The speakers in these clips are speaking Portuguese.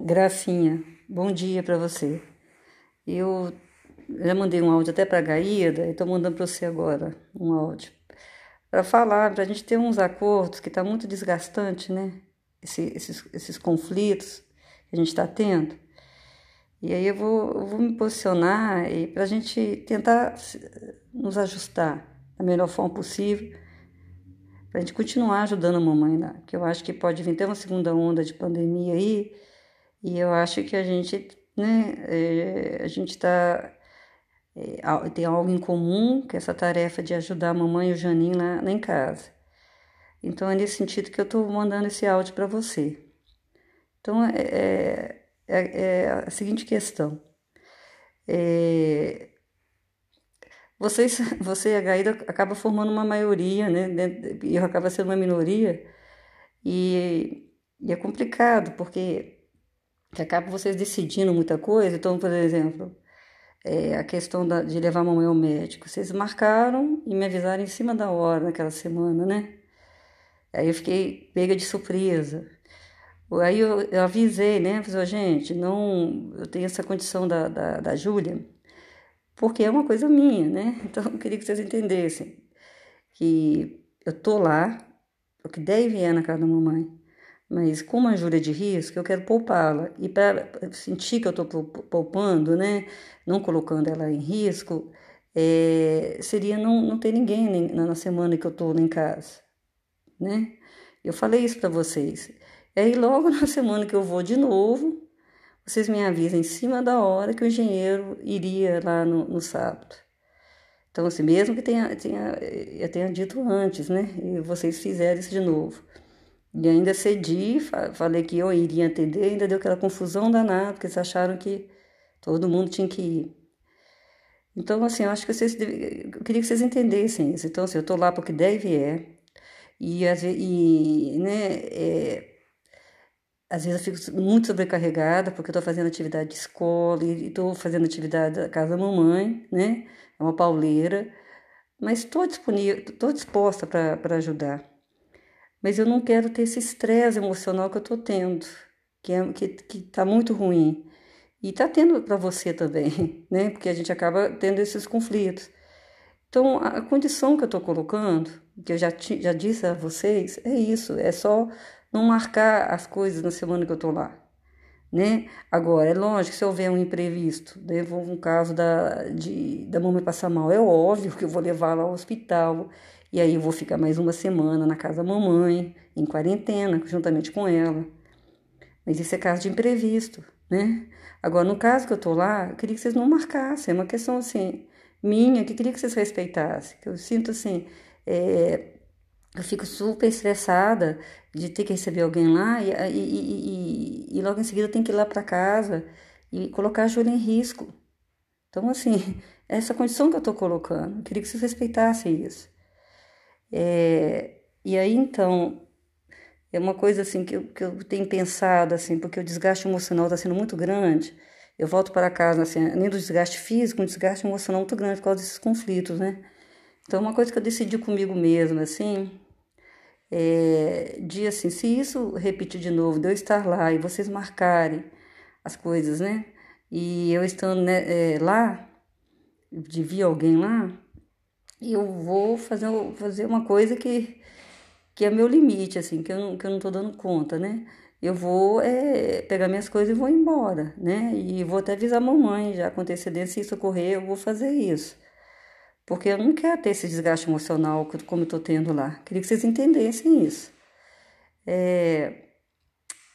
Gracinha, bom dia para você. Eu já mandei um áudio até para a Gaída e estou mandando para você agora um áudio para falar, para a gente ter uns acordos que está muito desgastante, né? Esse, esses, esses conflitos que a gente está tendo. E aí eu vou, eu vou me posicionar e para a gente tentar nos ajustar da melhor forma possível, para a gente continuar ajudando a mamãe lá, que eu acho que pode vir até uma segunda onda de pandemia aí e eu acho que a gente, né, é, a gente está é, tem algo em comum, que é essa tarefa de ajudar a mamãe e o Janinho lá, lá em casa. Então é nesse sentido que eu estou mandando esse áudio para você. Então é, é, é, a seguinte questão. É, vocês, você e a Gaída acaba formando uma maioria, né? E eu acaba sendo uma minoria. E, e é complicado, porque que acaba vocês decidindo muita coisa. Então, por exemplo, é, a questão da, de levar a mamãe ao médico. Vocês marcaram e me avisaram em cima da hora naquela semana, né? Aí eu fiquei pega de surpresa. Aí eu, eu avisei, né? Falei, gente, não, eu tenho essa condição da, da, da Júlia, porque é uma coisa minha, né? Então eu queria que vocês entendessem que eu tô lá, o que deve é na casa da mamãe. Mas como a é de risco, eu quero poupá-la. E para sentir que eu estou poupando, né, não colocando ela em risco, é, seria não, não ter ninguém na semana que eu estou em casa, né? Eu falei isso para vocês. E aí logo na semana que eu vou de novo, vocês me avisam em cima da hora que o engenheiro iria lá no, no sábado. Então, assim, mesmo que tenha, tenha, eu tenha dito antes, né? E vocês fizeram isso de novo. E ainda cedi, falei que eu iria atender, ainda deu aquela confusão danada, porque eles acharam que todo mundo tinha que ir. Então, assim, eu acho que vocês, eu queria que vocês entendessem isso. Então, assim, eu estou lá porque deve é, e, e né, é, às vezes eu fico muito sobrecarregada, porque eu estou fazendo atividade de escola, e estou fazendo atividade da casa da mamãe, né, é uma pauleira, mas estou disponível, estou disposta para ajudar mas eu não quero ter esse estresse emocional que eu estou tendo, que é, que, que tá muito ruim. E está tendo para você também, né? Porque a gente acaba tendo esses conflitos. Então, a condição que eu estou colocando, que eu já, já disse a vocês, é isso: é só não marcar as coisas na semana que eu estou lá. Né? Agora, é lógico se houver um imprevisto, né? um caso da, de, da mamãe passar mal, é óbvio que eu vou levar ela ao hospital e aí eu vou ficar mais uma semana na casa da mamãe, em quarentena, juntamente com ela. Mas isso é caso de imprevisto, né? Agora, no caso que eu tô lá, eu queria que vocês não marcassem. É uma questão, assim, minha, que eu queria que vocês respeitassem. Eu sinto, assim, é, eu fico super estressada de ter que receber alguém lá e, e, e, e logo em seguida tenho que ir lá para casa e colocar a Júlia em risco. Então, assim, essa condição que eu tô colocando, eu queria que vocês respeitassem isso. É, e aí, então, é uma coisa assim que eu, que eu tenho pensado, assim, porque o desgaste emocional está sendo muito grande. Eu volto para casa, assim, além do desgaste físico, um desgaste emocional muito grande por causa desses conflitos, né? Então, uma coisa que eu decidi comigo mesma, assim, é, de assim, se isso repetir de novo, de eu estar lá e vocês marcarem as coisas, né? E eu estando né, é, lá, de vir alguém lá, eu vou fazer, fazer uma coisa que, que é meu limite, assim, que eu, não, que eu não tô dando conta, né? Eu vou é, pegar minhas coisas e vou embora, né? E vou até avisar a mamãe já com antecedência, se isso ocorrer, eu vou fazer isso. Porque eu não quero ter esse desgaste emocional como eu tô tendo lá. Queria que vocês entendessem isso. É,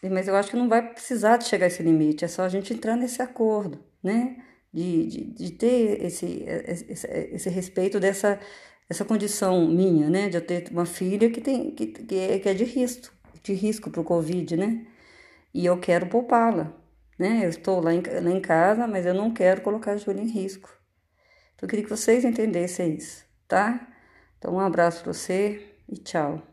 mas eu acho que não vai precisar de chegar a esse limite, é só a gente entrar nesse acordo, né? De, de, de ter esse, esse, esse respeito dessa essa condição minha, né, de eu ter uma filha que tem que, que, é, que é de risco, de risco para o Covid, né, e eu quero poupá-la, né, eu estou lá em, lá em casa, mas eu não quero colocar a Júlia em risco. Então, eu queria que vocês entendessem isso, tá? Então, um abraço para você e tchau.